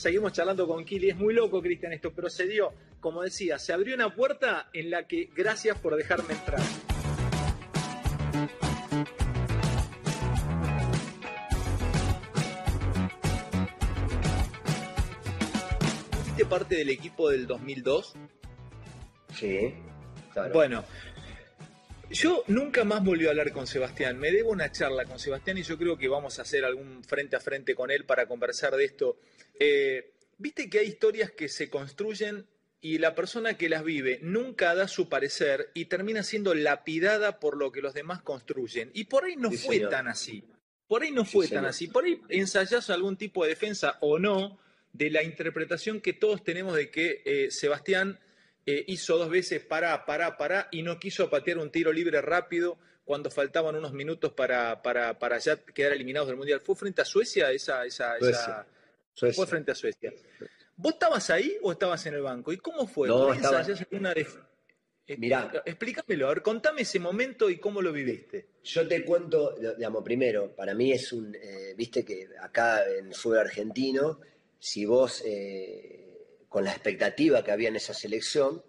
seguimos charlando con Kili. Es muy loco, Cristian, esto, pero se dio, como decía, se abrió una puerta en la que gracias por dejarme entrar. ¿Fuiste parte del equipo del 2002? Sí, claro. Bueno, yo nunca más volví a hablar con Sebastián. Me debo una charla con Sebastián y yo creo que vamos a hacer algún frente a frente con él para conversar de esto. Eh, Viste que hay historias que se construyen y la persona que las vive nunca da su parecer y termina siendo lapidada por lo que los demás construyen. Y por ahí no fue tan así. Por ahí no fue tan así. Por ahí ensayás algún tipo de defensa o no de la interpretación que todos tenemos de que eh, Sebastián eh, hizo dos veces para, para, para y no quiso patear un tiro libre rápido cuando faltaban unos minutos para, para, para ya quedar eliminados del Mundial. ¿Fue frente a Suecia esa... esa, esa Fue frente a Suecia. ¿Vos estabas ahí o estabas en el banco? ¿Y cómo fue? No, estaba... una Mirá, explícamelo, a ver, contame ese momento y cómo lo viviste. Yo te cuento, digamos, primero, para mí es un, eh, viste que acá en el fútbol argentino, si vos eh, con la expectativa que había en esa selección,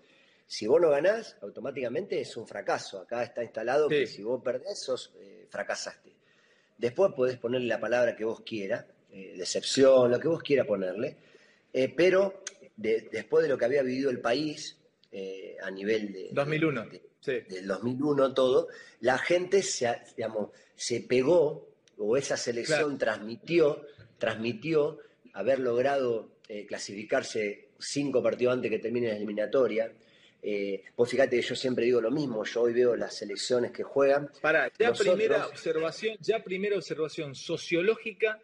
si vos no ganás, automáticamente es un fracaso. Acá está instalado que si vos perdés, sos, eh, fracasaste. Después podés ponerle la palabra que vos quieras, eh, decepción, lo que vos quieras ponerle, eh, pero después de lo que había vivido el país a nivel de... 2001. Del 2001 todo, la gente se, digamos, se pegó, o esa selección transmitió, transmitió haber logrado clasificarse cinco partidos antes que termine la eliminatoria. Eh, pues fíjate que yo siempre digo lo mismo, yo hoy veo las selecciones que juegan. Para, ya primera observación, ya primera observación sociológica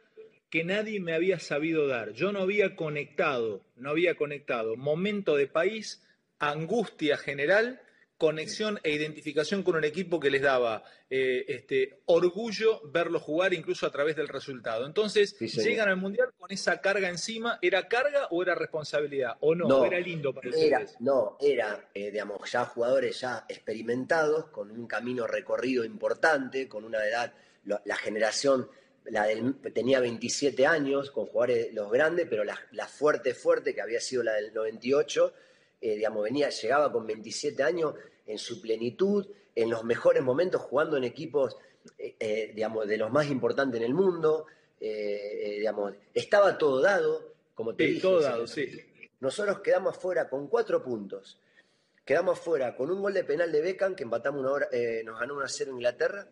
que nadie me había sabido dar. Yo no había conectado, no había conectado momento de país, angustia general conexión e identificación con un equipo que les daba eh, este, orgullo verlo jugar incluso a través del resultado. Entonces, llegan al Mundial con esa carga encima. ¿Era carga o era responsabilidad? ¿O no? ¿Era lindo para era, No, era, eh, digamos, ya jugadores ya experimentados, con un camino recorrido importante, con una edad, la, generación la del, tenía 27 años, con jugadores los grandes, pero la, la fuerte, fuerte, que había sido la del 98, eh, digamos, venía, llegaba con 27 años en su plenitud, en los mejores momentos, jugando en equipos, eh, eh, digamos, de los más importantes en el mundo, digamos, estaba todo dado, como te dije. Todo dado, sí. Nosotros quedamos afuera con cuatro puntos. Quedamos afuera con un gol de penal de Beckham, que empatamos una hora, nos ganó 1 a 0 Inglaterra.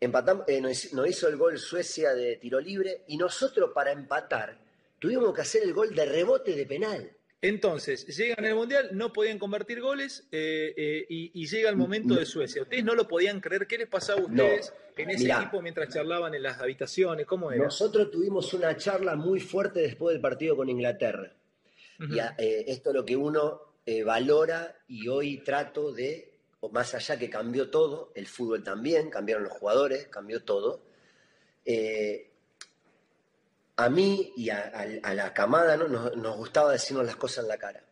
Empatamos, nos, nos hizo el gol Suecia de tiro libre y nosotros para empatar tuvimos que hacer el gol de rebote de penal. Entonces, llegan al Mundial, no podían convertir goles eh, eh, y, llega el momento de Suecia. Ustedes no lo podían creer. ¿Qué les pasaba a ustedes en ese equipo mientras charlaban en las habitaciones? ¿Cómo era? Nosotros tuvimos una charla muy fuerte después del partido con Inglaterra. Y eh, esto es lo que uno valora y hoy trato de, más allá que cambió todo, el fútbol también, cambiaron los jugadores, cambió todo a mí y a, la camada ¿no? nos, gustaba decirnos las cosas en la cara.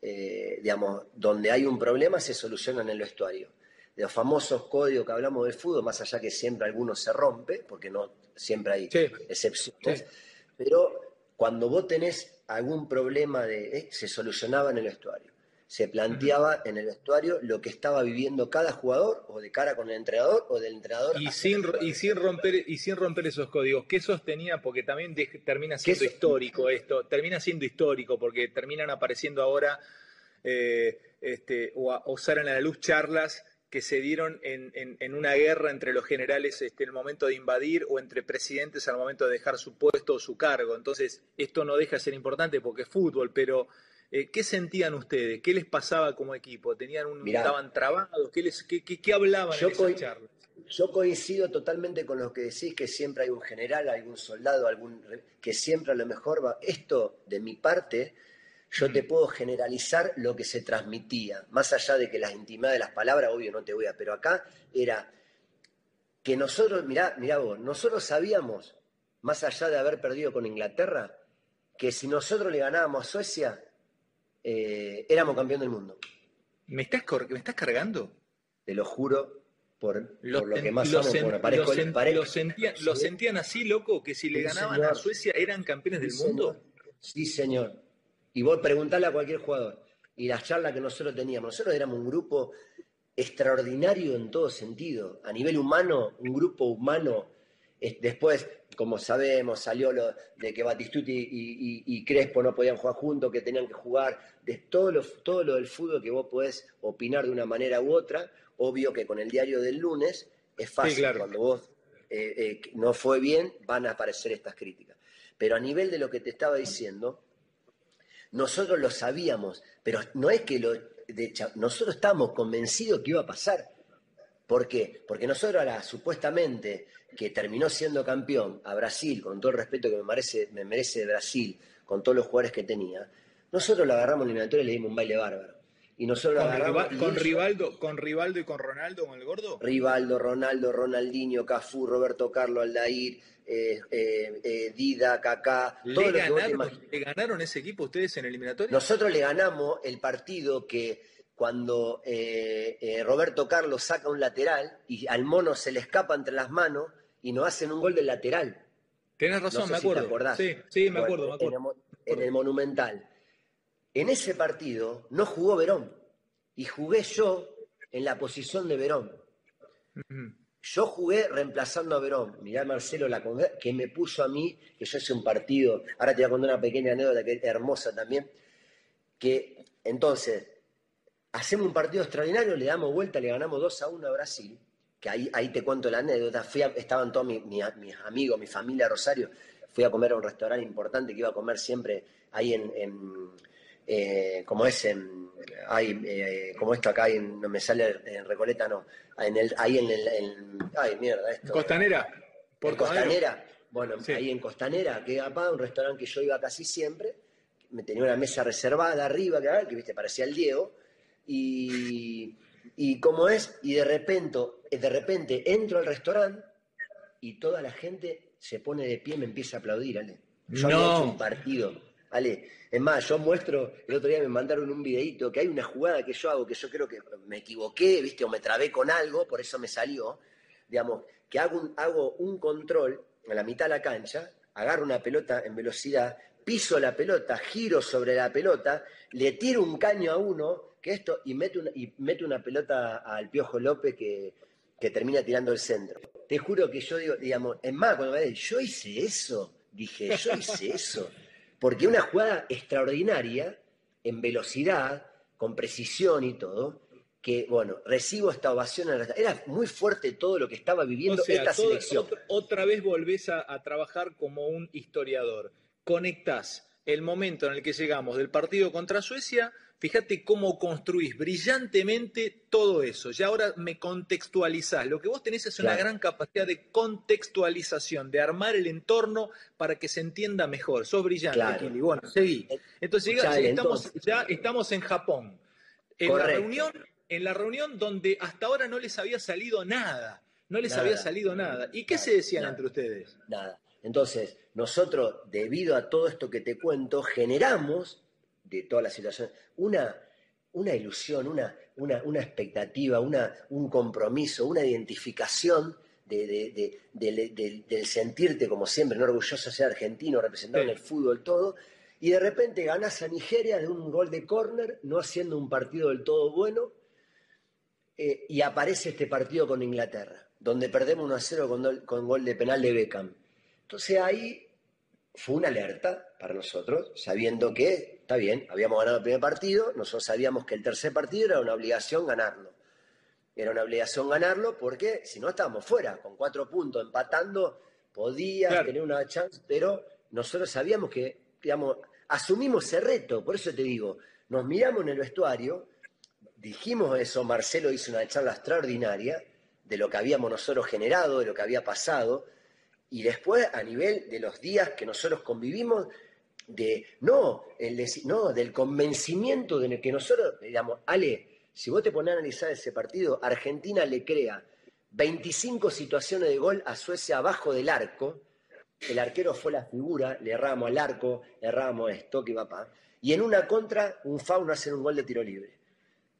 Eh, digamos, donde hay un problema se soluciona en el vestuario. De los famosos códigos que hablamos del fútbol, más allá que siempre alguno se rompe, porque no siempre hay excepciones, pero cuando vos tenés algún problema de, eh, se solucionaba en el vestuario se planteaba en el vestuario lo que estaba viviendo cada jugador, o de cara con el entrenador, o del entrenador. Y, sin, y sin, romper, y sin romper esos códigos. ¿Qué sostenía? Porque también termina siendo histórico esto, termina siendo histórico, porque terminan apareciendo ahora eh, este, o, o salen a la luz charlas que se dieron en, en, una guerra entre los generales este, en el momento de invadir o entre presidentes al momento de dejar su puesto o su cargo. Entonces, esto no deja de ser importante porque es fútbol, pero eh, ¿Qué sentían ustedes? ¿Qué les pasaba como equipo? ¿Tenían un, ¿Estaban trabados? ¿Qué, les, qué, qué, hablaban yo en esa Yo coincido totalmente con lo que decís, que siempre hay un general, algún soldado, algún que siempre a lo mejor va. Esto, de mi parte, yo te puedo generalizar lo que se transmitía, más allá de que las intimidades de las palabras, obvio, no te voy a, pero acá era que nosotros, mirá, mirá vos, nosotros sabíamos, más allá de haber perdido con Inglaterra, que si nosotros le ganábamos a Suecia, eh, éramos campeón del mundo. ¿Me estás, ¿Me estás cargando? Te lo juro, por, lo que más lo, lo, sentían, así, loco, que si le ganaban a Suecia eran campeones del mundo. Sí, señor. Y vos preguntale a cualquier jugador. Y las charlas que nosotros teníamos, nosotros éramos un grupo extraordinario en todo sentido. A nivel humano, un grupo humano. Después, como sabemos, salió lo de que Batistuti y, Crespo no podían jugar juntos, que tenían que jugar, de todo lo, todo lo del fútbol que vos podés opinar de una manera u otra. Obvio que con el diario del lunes es fácil. Cuando vos eh, eh, no fue bien, van a aparecer estas críticas. Pero a nivel de lo que te estaba diciendo, nosotros lo sabíamos, pero no es que lo... De, nosotros estábamos convencidos que iba a pasar. ¿Por qué? Porque nosotros a supuestamente que terminó siendo campeón a Brasil, con todo el respeto que me merece, me merece Brasil, con todos los jugadores que tenía, nosotros lo agarramos en eliminatoria y le dimos un baile bárbaro. Y nosotros con, con Rivaldo, con Rivaldo y con Ronaldo, con el gordo. Rivaldo, Ronaldo, Ronaldinho, Cafú, Roberto Carlos, Aldair, eh, eh, eh, Dida, Kaká. ¿Le, ganaron, ¿Le ganaron ese equipo ustedes en eliminatoria? Nosotros le ganamos el partido que cuando Roberto Carlos saca un lateral y al mono se le escapa entre las manos y nos hacen un gol del lateral. Tienes razón, me acuerdo. sí, sí, me acuerdo, me acuerdo. en el Monumental. En ese partido no jugó Verón y jugué yo en la posición de Verón. Yo jugué reemplazando a Verón. Mirá Marcelo la que me puso a mí, que yo hice un partido, ahora te voy a contar una pequeña anécdota que es hermosa también, que entonces hacemos un partido extraordinario, le damos vuelta, le ganamos 2 a 1 a Brasil, que ahí, ahí te cuento la anécdota, estaban todos mis, mis, amigos, mi familia Rosario, fui a comer a un restaurante importante que iba a comer siempre ahí en eh, como es en, hay, eh, como esto acá, en, no me sale en Recoleta, no, en el, ahí en el, ay mierda, esto. Costanera. Por Costanera, bueno, ahí en Costanera, que papá, un restaurante que yo iba casi siempre, me tenía una mesa reservada arriba, que, que viste, parecía el Diego, y, y como es, y de repente, de repente entro al restaurante y toda la gente se pone de pie y me empieza a aplaudir, ¿vale? Yo no. había hecho un partido ¿vale? Es más, yo muestro, el otro día me mandaron un videito que hay una jugada que yo hago que yo creo que me equivoqué, ¿viste? O me trabé con algo, por eso me salió. Digamos, que hago un, hago un control a la mitad de la cancha, agarro una pelota en velocidad, piso la pelota, giro sobre la pelota, le tiro un caño a uno, que esto, y meto una, y meto una pelota al Piojo López que, que termina tirando el centro. Te juro que yo digo, digamos, es más, cuando me dicen, yo hice eso, dije, yo hice eso. Porque una jugada extraordinaria, en velocidad, con precisión y todo, que, bueno, recibo esta ovación. Era muy fuerte todo lo que estaba viviendo esta selección. Otra, vez volvés a, a, trabajar como un historiador. Conectás el momento en el que llegamos del partido contra Suecia Fíjate cómo construís brillantemente todo eso. Ya ahora me contextualizás. Lo que vos tenés es una gran capacidad de contextualización, de armar el entorno para que se entienda mejor. Sos brillante, Bueno, seguí. Eh, entonces, ya, estamos, ya estamos en Japón. En la, reunión, en la reunión donde hasta ahora no les había salido nada. No les había salido nada. ¿Y qué se decían entre ustedes? Nada. Entonces, nosotros, debido a todo esto que te cuento, generamos de toda la situación, una, una ilusión, una, una, expectativa, una, un compromiso, una identificación de, del sentirte, como siempre, ¿no? orgulloso de ser argentino, representado en el fútbol, todo, y de repente ganás a Nigeria de un gol de córner, no haciendo un partido del todo bueno, eh, y aparece este partido con Inglaterra, donde perdemos 1 a 0 con, con gol de penal de Beckham. Entonces ahí fue una alerta para nosotros, sabiendo que está bien, habíamos ganado el primer partido, nosotros sabíamos que el tercer partido era una obligación ganarlo. Era una obligación ganarlo porque si no estábamos fuera, con cuatro puntos, empatando, podía tener una chance, pero nosotros sabíamos que, digamos, asumimos ese reto, por eso te digo, nos miramos en el vestuario, dijimos eso, Marcelo hizo una charla extraordinaria de lo que habíamos nosotros generado, de lo que había pasado, y después a nivel de los días que nosotros convivimos, de, no, el no, del convencimiento de que nosotros, digamos, Ale, si vos te pones a analizar ese partido, Argentina le crea 25 situaciones de gol a Suecia abajo del arco, el arquero fue la figura, le erramos al arco, erramos esto, que papá, y en una contra, un fauno hace un gol de tiro libre.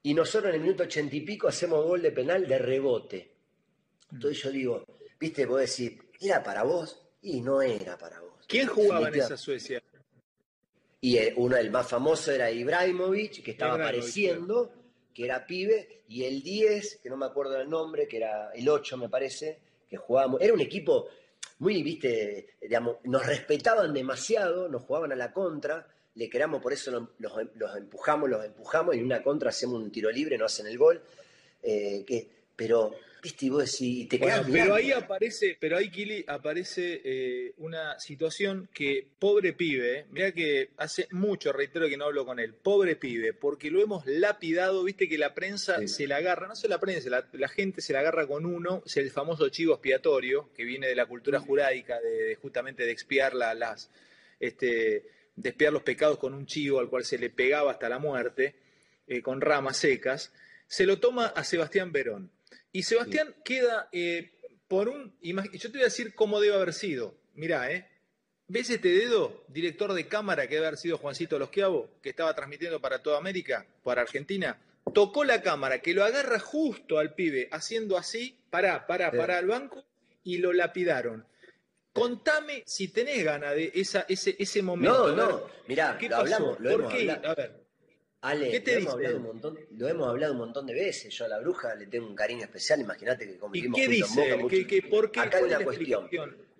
Y nosotros en el minuto ochenta y pico hacemos gol de penal de rebote. Entonces yo digo, viste, vos decir, ¿era para vos? Y no era para vos. ¿Quién jugaba en esa Suecia? Y el, uno, el más famoso era Ibrahimovic, que estaba apareciendo, que era pibe, y el 10, que no me acuerdo del nombre, que era el 8 me parece, que jugábamos, era un equipo muy, viste, digamos, nos respetaban demasiado, nos jugaban a la contra, le queramos, por eso los, empujamos, los empujamos, y en una contra hacemos un tiro libre, no hacen el gol. Eh, que, pero, viste, y vos decís, te quedas Pero ahí aparece, pero ahí, Kili, aparece eh, una situación que, pobre pibe, eh, mira que hace mucho, reitero que no hablo con él, pobre pibe, porque lo hemos lapidado, viste que la prensa se la agarra, no se la prensa, la, gente se la agarra con uno, es el famoso chivo expiatorio, que viene de la cultura jurádica, de, justamente de expiar las, este, de expiar los pecados con un chivo al cual se le pegaba hasta la muerte, eh, con ramas secas, se lo toma a Sebastián Verón. Y Sebastián queda eh, por un... Yo te voy a decir cómo debe haber sido. Mirá, ¿eh? ¿Ves este dedo, director de cámara que debe haber sido Juancito Losquiavo, que estaba transmitiendo para toda América, para Argentina? Tocó la cámara, que lo agarra justo al pibe, haciendo así, pará, pará, pará al banco, y lo lapidaron. Contame si tenés ganas de esa, ese, ese momento. No, no, mirá, lo hablamos, lo hemos Hablado. A ver. Ale, ¿Qué te lo, hemos hablado un montón, lo hemos hablado un montón de veces. Yo a la bruja le tengo un cariño especial. Imagínate que convivimos ¿Y qué dice? En Boca ¿Qué, por qué? Acá hay una cuestión.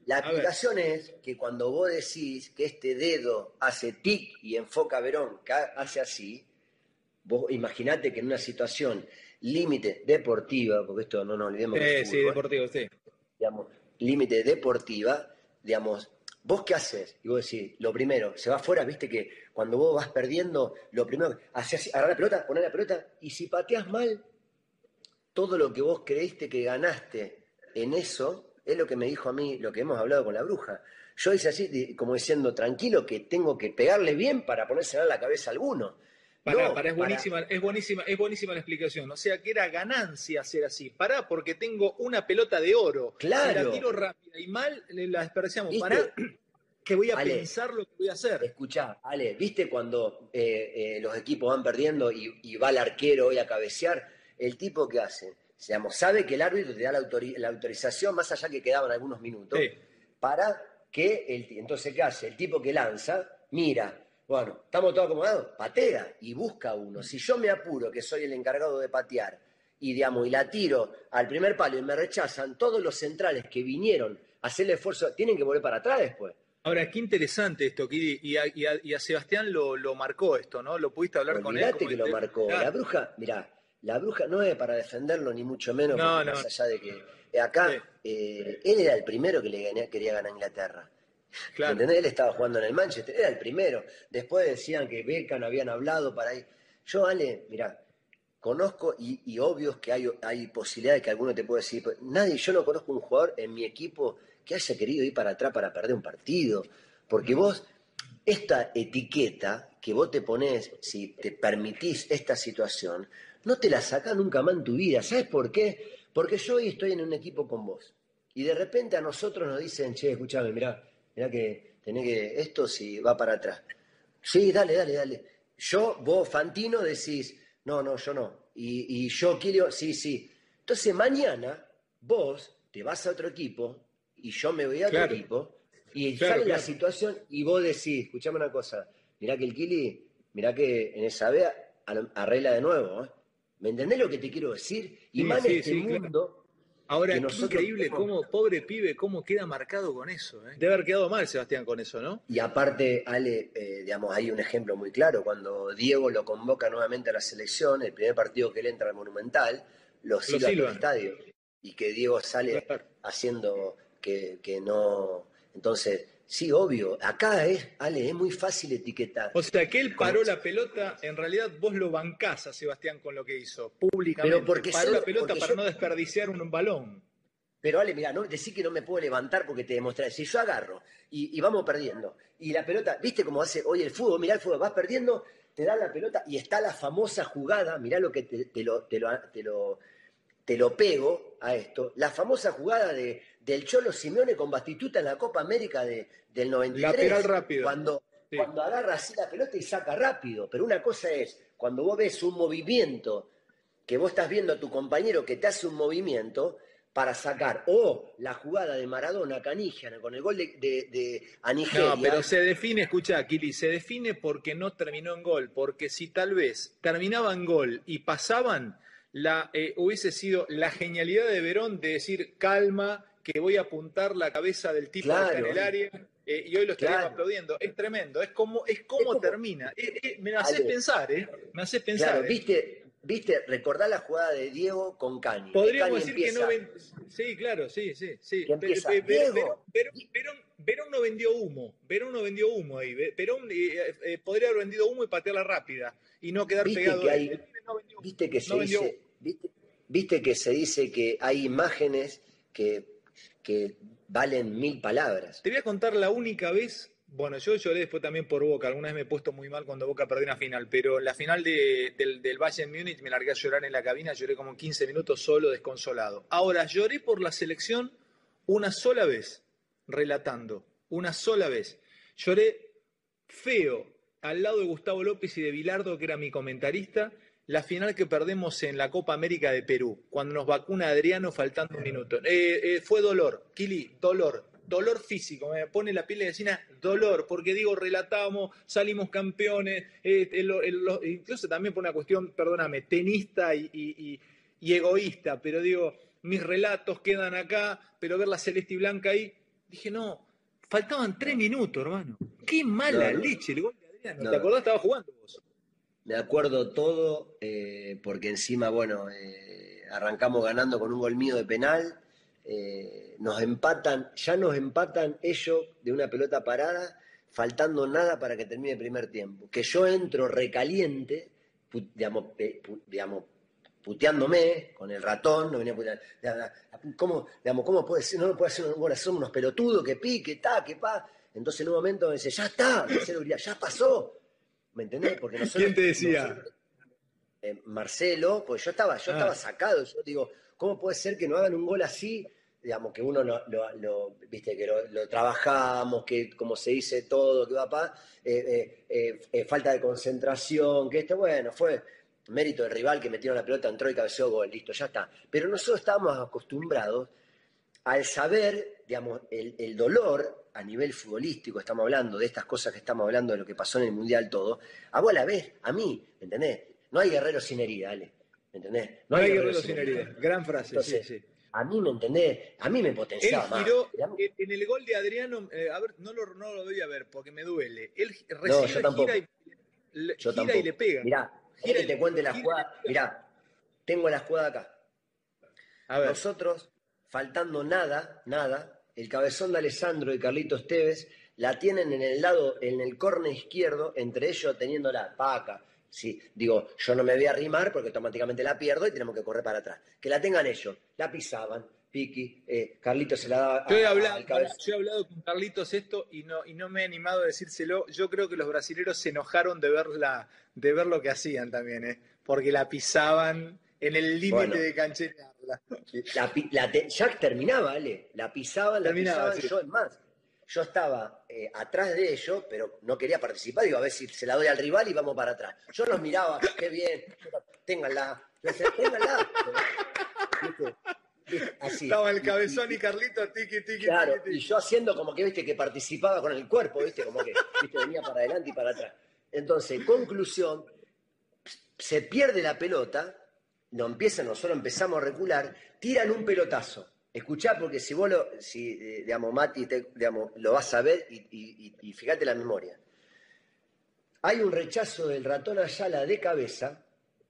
La explicación es que cuando vos decís que este dedo hace tic y enfoca a Verón, que hace así, vos imaginate que en una situación límite deportiva, porque esto no nos olvidemos que es sí, deportivo, sí. Digamos, límite deportiva, digamos, ¿vos qué haces? Y vos decís, lo primero, se va afuera, viste que cuando vos vas perdiendo, lo primero, haces agarrar la pelota, poner la pelota, y si pateas mal, todo lo que vos creíste que ganaste en eso, es lo que me dijo a mí, lo que hemos hablado con la bruja. Yo hice así, como diciendo, tranquilo, que tengo que pegarle bien para ponerse en la cabeza a alguno. Pará, pará, es buenísima, es buenísima, es buenísima la explicación. O sea que era ganancia ser así. Pará, porque tengo una pelota de oro. Claro. Si la tiro rápida y mal, la desperdiciamos. Pará, que voy a pensar lo que voy a hacer. Escuchá, Ale, ¿viste cuando eh, eh, los equipos van perdiendo y, va el arquero hoy a cabecear? El tipo que hace, digamos, sabe que el árbitro te da la, autorización, más allá que quedaban algunos minutos, para que el entonces ¿qué hace? El tipo que lanza, mira, bueno, ¿estamos todos acomodados? Patea y busca uno. Si yo me apuro, que soy el encargado de patear, y, digamos, y la tiro al primer palo y me rechazan, todos los centrales que vinieron a hacer el esfuerzo tienen que volver para atrás después. Ahora, qué interesante esto, Kiri, y a, Sebastián lo, marcó esto, ¿no? ¿Lo pudiste hablar con él? que lo marcó. La bruja, mirá, la bruja no es para defenderlo, ni mucho menos, más allá de que eh, acá eh, él era el primero que le quería ganar a Inglaterra. ¿Entendés? Él estaba jugando en el Manchester, era el primero. Después decían que Beckham habían hablado para ir. Yo, Ale, mira, conozco y, obvio que hay, hay posibilidades que alguno te puede decir, nadie, yo no conozco un jugador en mi equipo que haya querido ir para atrás para perder un partido. Porque vos, esta etiqueta que vos te pones, si te permitís esta situación, no te la sacás nunca más en tu vida. ¿Sabes por qué? Porque yo hoy estoy en un equipo con vos. Y de repente a nosotros nos dicen, che, escúchame, mirá, mirá que tenés que, esto si va para atrás. Sí, dale, dale, dale. Yo, vos, Fantino, decís, no, no, yo no. Y, yo, Kilio, sí, sí. Entonces mañana vos te vas a otro equipo y yo me voy a otro equipo y sale la situación y vos decís, escuchame una cosa, mirá que el Kili, mirá que en esa vea arregla de nuevo. ¿eh? ¿Me entendés lo que te quiero decir? Y más en este mundo Ahora, es increíble cómo, pobre pibe, cómo queda marcado con eso. ¿eh? Debe haber quedado mal Sebastián con eso, ¿no? Y aparte, Ale, eh, digamos, hay un ejemplo muy claro. Cuando Diego lo convoca nuevamente a la selección, el primer partido que él entra al Monumental, lo silba al estadio. Y que Diego sale haciendo que, que no... Entonces, Sí, obvio. Acá es, Ale, es muy fácil etiquetar. O sea, que él paró la pelota, en realidad vos lo bancás a Sebastián con lo que hizo, públicamente. Pero porque paró la pelota para no desperdiciar un, balón. Pero Ale, mira, no, decir que no me puedo levantar porque te demostré. Si yo agarro y, vamos perdiendo, y la pelota, ¿viste cómo hace hoy el fútbol? Mirá el fútbol, vas perdiendo, te dan la pelota y está la famosa jugada, mirá lo que te, lo, te, lo, te, lo, te lo pego a esto, la famosa jugada de del Cholo Simeone con Bastituta en la Copa América de, del 93. Lateral rápido. Cuando, cuando agarra así la pelota y saca rápido. Pero una cosa es, cuando vos ves un movimiento, que vos estás viendo a tu compañero que te hace un movimiento, para sacar. O la jugada de Maradona con el gol de, de, a Nigeria. No, pero se define, escucha, Kili, se define porque no terminó en gol. Porque si tal vez terminaba en gol y pasaban, la, eh, hubiese sido la genialidad de Verón de decir calma, que voy a apuntar la cabeza del tipo en el área. Eh, y hoy lo estaríamos aplaudiendo. Es tremendo, es como, es como, termina. Eh, me haces pensar, ¿eh? Me haces pensar. viste, ¿Viste? Recordá la jugada de Diego con Cani. Podríamos decir que no vendió. Sí, claro, sí, sí. sí. Verón, no vendió humo. Verón no vendió humo ahí. Verón eh, eh, podría haber vendido humo y patearla rápida y no quedar pegado que ahí. ¿Viste que se dice, ¿viste, que se dice que hay imágenes que, que valen mil palabras? Te voy a contar la única vez bueno, yo lloré después también por Boca. Alguna vez me he puesto muy mal cuando Boca perdió una final, pero la final del, del Bayern Múnich me largué a llorar en la cabina, lloré como 15 minutos solo, desconsolado. Ahora, lloré por la selección una sola vez, relatando, una sola vez. Lloré feo al lado de Gustavo López y de Bilardo, que era mi comentarista, la final que perdemos en la Copa América de Perú, cuando nos vacuna Adriano faltando un minuto. Eh, eh, fue dolor, Kili, dolor dolor físico, me pone la piel de gallina dolor, porque digo, relatamos, salimos campeones, eh, incluso también por una cuestión, perdóname, tenista y, egoísta, pero digo, mis relatos quedan acá, pero ver la celeste y blanca ahí, dije, no, faltaban tres minutos, hermano. Qué mala leche el gol de Adriano. ¿Te acordás? Estaba jugando. Me acuerdo todo, eh, porque encima, bueno, eh, arrancamos ganando con un gol mío de penal eh, nos empatan, ya nos empatan ellos de una pelota parada, faltando nada para que termine el primer tiempo. Que yo entro recaliente, digamos, puteándome con el ratón, no venía ¿Cómo, digamos, ¿cómo puede ser? No puede ser bueno, somos unos pelotudos que pique, ta, que pa. Entonces en un momento me dice, ya está, ya pasó. ¿Me entendés? Porque nosotros, ¿Quién te decía? Eh, Marcelo, pues yo estaba, yo estaba ah. sacado, yo digo, ¿cómo puede ser que no hagan un gol así? digamos, que uno lo, viste, que lo, trabajamos, que como se dice todo, que va para, eh, eh, eh, falta de concentración, que esto, bueno, fue mérito del rival que metieron la pelota, entró y cabeceó gol, listo, ya está. Pero nosotros estábamos acostumbrados al saber, digamos, el, dolor a nivel futbolístico, estamos hablando de estas cosas que estamos hablando, de lo que pasó en el Mundial todo, a vos a la vez, a mí, ¿me entendés? No hay guerrero sin herida, ¿me entendés? No, hay, guerrero, sin herida. Gran frase, sí, sí a mí me entendés, a mí me potenciaba. Él giró, en el gol de Adriano, eh, a ver, no lo, no lo doy a ver porque me duele. Él recibe, no, gira, y, gira y le pega. Mirá, gira que te cuente la jugada. Mirá, tengo la jugada acá. A ver. Nosotros, faltando nada, nada, el cabezón de Alessandro y Carlitos Tevez la tienen en el lado, en el corne izquierdo, entre ellos teniendo la paca Sí, digo, yo no me voy a arrimar porque automáticamente la pierdo y tenemos que correr para atrás. Que la tengan ellos, la pisaban, Piqui, eh, Carlitos se la daba. Yo he, hablado, yo he hablado con Carlitos esto y no, y no me he animado a decírselo. Yo creo que los brasileños se enojaron de ver, de ver lo que hacían también, ¿eh? porque la pisaban en el límite de cancherearla. La, la ya terminaba, Ale. La pisaban, la pisaban, yo es más yo estaba eh, atrás de ellos, pero no quería participar. Digo, a ver si se la doy al rival y vamos para atrás. Yo los miraba, qué bien, ténganla. ténganla. Así. Estaba el cabezón y Carlito, tiki, tiki, Claro, y yo haciendo como que, viste, que participaba con el cuerpo, viste, como que ¿viste? venía para adelante y para atrás. Entonces, conclusión, se pierde la pelota, no empiezan, nosotros empezamos a recular, tiran un pelotazo Escuchá, porque si vos lo, si, eh, digamos, Mati, lo vas a ver y, fíjate la memoria. Hay un rechazo del ratón Ayala de cabeza,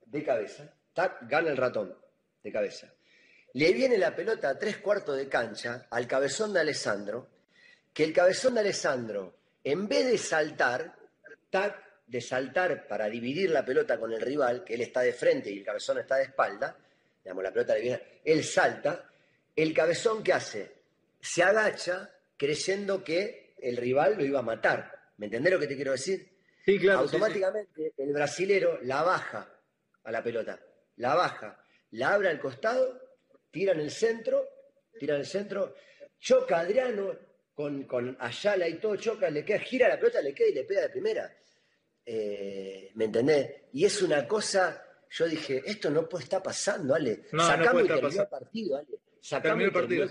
de cabeza, tac, gana el ratón, de cabeza. Le viene la pelota a tres cuartos de cancha al cabezón de Alessandro, que el cabezón de Alessandro, en vez de saltar, tac, de saltar para dividir la pelota con el rival, que él está de frente y el cabezón está de espalda, digamos, la pelota le viene, él salta, el cabezón ¿qué hace? Se agacha creyendo que el rival lo iba a matar. ¿Me entendés lo que te quiero decir? Sí, claro. Automáticamente el brasilero la baja a la pelota, la baja, la abre al costado, tira en el centro, tira en el centro, choca a Adriano con, con Ayala y todo, choca, le queda, gira la pelota, le queda y le pega de primera. Eh, ¿Me entendés? Y es una cosa, yo dije, esto no puede estar pasando, Ale. No, Sacamos no el partido, Ale Sacamos el partido.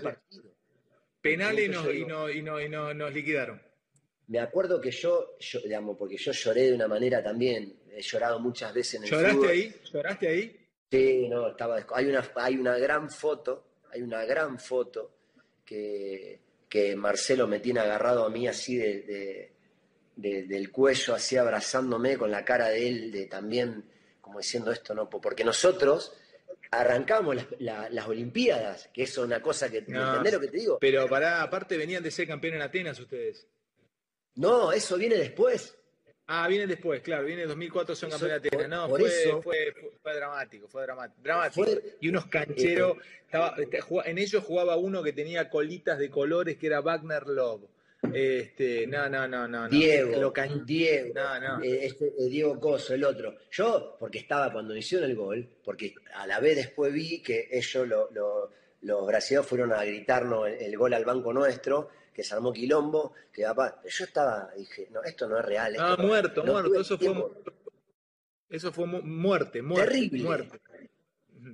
Penales y, nos liquidaron. Me acuerdo que yo, digamos, porque yo lloré de una manera también, he llorado muchas veces en el ¿Lloraste ahí? ¿Lloraste ahí? Sí, no, estaba. Hay una, hay una gran foto, hay una gran foto que, que Marcelo me tiene agarrado a mí así de, del cuello, así abrazándome con la cara de él, de también como diciendo esto, no, porque nosotros arrancamos las, Olimpiadas, que es una cosa que, no, ¿entendés lo que te digo? Pero para, aparte venían de ser campeón en Atenas ustedes. No, eso viene después. Ah, viene después, claro, viene 2004 son campeón de Atenas. No, fue, eso, fue, fue, dramático, fue dramático. y unos cancheros, estaba, este, en ellos jugaba uno que tenía colitas de colores que era Wagner Love. Este, no, no, no, no. Diego, Diego, eh, este, eh, Diego Coso, el otro. Yo, porque estaba cuando hicieron el gol, porque a la vez después vi que ellos, los brasileños, fueron a gritarnos el, gol al banco nuestro, que se armó quilombo, que papá, yo estaba, dije, no, esto no es real. ah, muerto, muerto, eso fue, eso fue muerte, muerte. Terrible. Muerte.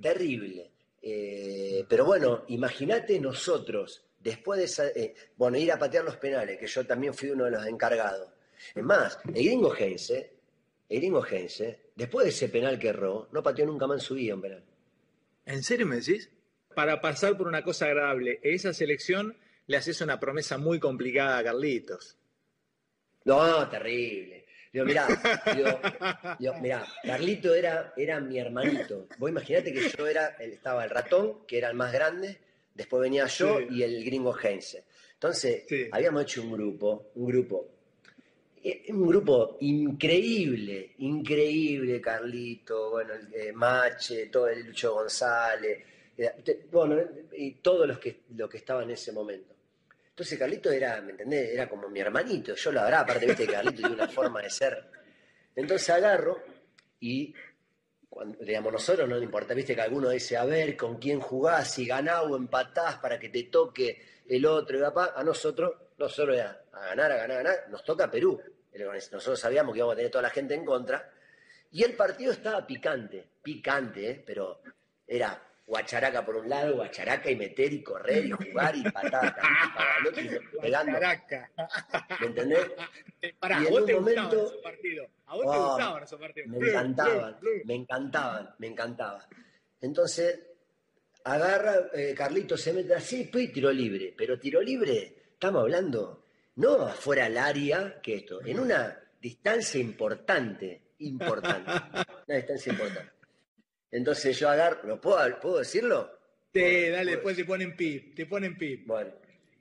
Terrible. Eh, pero bueno, imagínate nosotros después de esa, eh, bueno, ir a patear los penales, que yo también fui uno de los encargados. Es más, el gringo Heinze, el gringo Heinze, después de ese penal que erró, no pateó nunca más en su vida un penal. ¿En serio me decís? Para pasar por una cosa agradable, esa selección le haces una promesa muy complicada a Carlitos. No, terrible. Digo, mirá, mirá, Carlito era, era mi hermanito. Vos imaginate que yo era, estaba el ratón, que era el más grande, Después venía yo y el gringo Heinze. Entonces, habíamos hecho un grupo, un grupo, eh, un grupo increíble, increíble, Carlito, bueno, eh, Mache, todo el Lucho González, eh, bueno, y todos los que, lo que estaban en ese momento. Entonces Carlito era, ¿me entendés? Era como mi hermanito, yo lo habrá, aparte, viste que Carlito tiene una forma de ser. Entonces agarro y digamos, nosotros no importa, viste que alguno dice, a ver, con quién jugás, si ganás o empatás para que te toque el otro, y papá, a nosotros, nosotros a ganar, a ganar, a ganar, nos toca Perú. Nosotros sabíamos que íbamos a tener toda la gente en contra, y el partido estaba picante, picante, ¿eh? pero era guacharaca por un lado, guacharaca y meter y correr y jugar y patada para el otro y pegando. ¿Me entendés? Para, y en un momento. ¿A vos te oh, gustaban esos partidos? Me encantaban, me encantaban, me encantaban. Entonces, agarra, eh, Carlito se mete así, y tiro libre. Pero tiro libre, estamos hablando, no afuera al área, que esto, en una distancia importante, importante. Una distancia importante. Entonces yo agarro, puedo, ¿puedo decirlo? Sí, dale, después te ponen pip, te ponen pip. Bueno,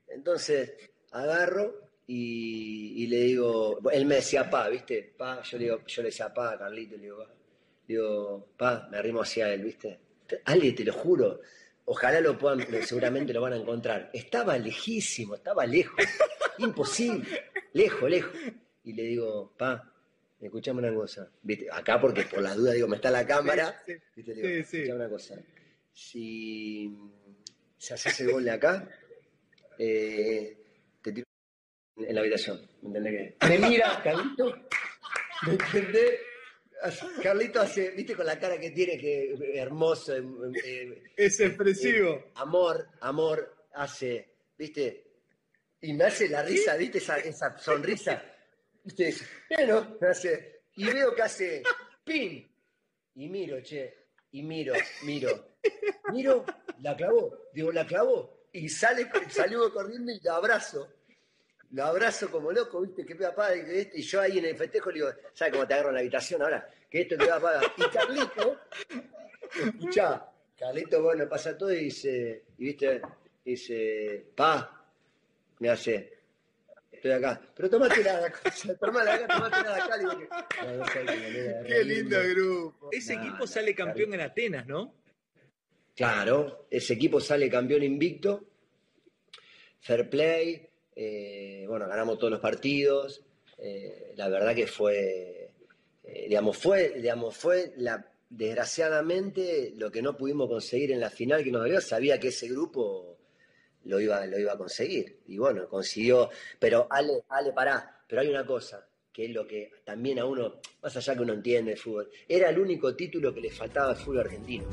entonces agarro y, le digo, él me decía pa, ¿viste? Pa, yo le digo, yo le decía pa a Carlito, le digo, pa, digo, pa, me arrimo hacia él, ¿viste? Ale, te lo juro, ojalá lo puedan, seguramente lo van a encontrar. Estaba lejísimo, estaba lejos, imposible, lejos, lejos. Y le digo, pa, escuchame una cosa. ¿Viste? Acá porque por la duda digo, me está la cámara. ¿Viste? digo, escuchame una cosa. Si se hace el gol de acá, eh, te tiro en la habitación. ¿Me entendés? Me mira, Carlito. ¿Me entendés? Carlito hace, viste con la cara que tiene, que hermoso. Eh, eh, es expresivo. amor, amor, hace, viste, y me hace la risa, viste, esa, esa sonrisa. Bueno, hace, y veo que hace pin. Y miro, che, y miro, miro. Miro, la clavó, digo, la clavó. Y sale, salió corriendo y la abrazo. Lo abrazo como loco, viste, que papá, y, este, y yo ahí en el festejo le digo, ¿sabes cómo te agarro en la habitación ahora? Que esto te va a. Y Carlito, escuchá, Carlito, bueno, pasa todo y dice, y viste, dice, pa, me hace, estoy acá. Pero tomate la cosa, tomate acá, tomate la acá. Digo, Qué lindo grupo. Ese equipo sale campeón en Atenas, ¿no? Claro, ese equipo sale campeón invicto. Fair play. Eh, bueno, ganamos todos los partidos. Eh, la verdad que fue, eh, digamos, fue, digamos, fue la, desgraciadamente lo que no pudimos conseguir en la final que nos dolió. Sabía que ese grupo lo iba, lo iba a conseguir. Y bueno, consiguió. Pero Ale, Ale, pará. Pero hay una cosa, que es lo que también a uno, más allá que uno entiende el fútbol, era el único título que le faltaba al fútbol argentino.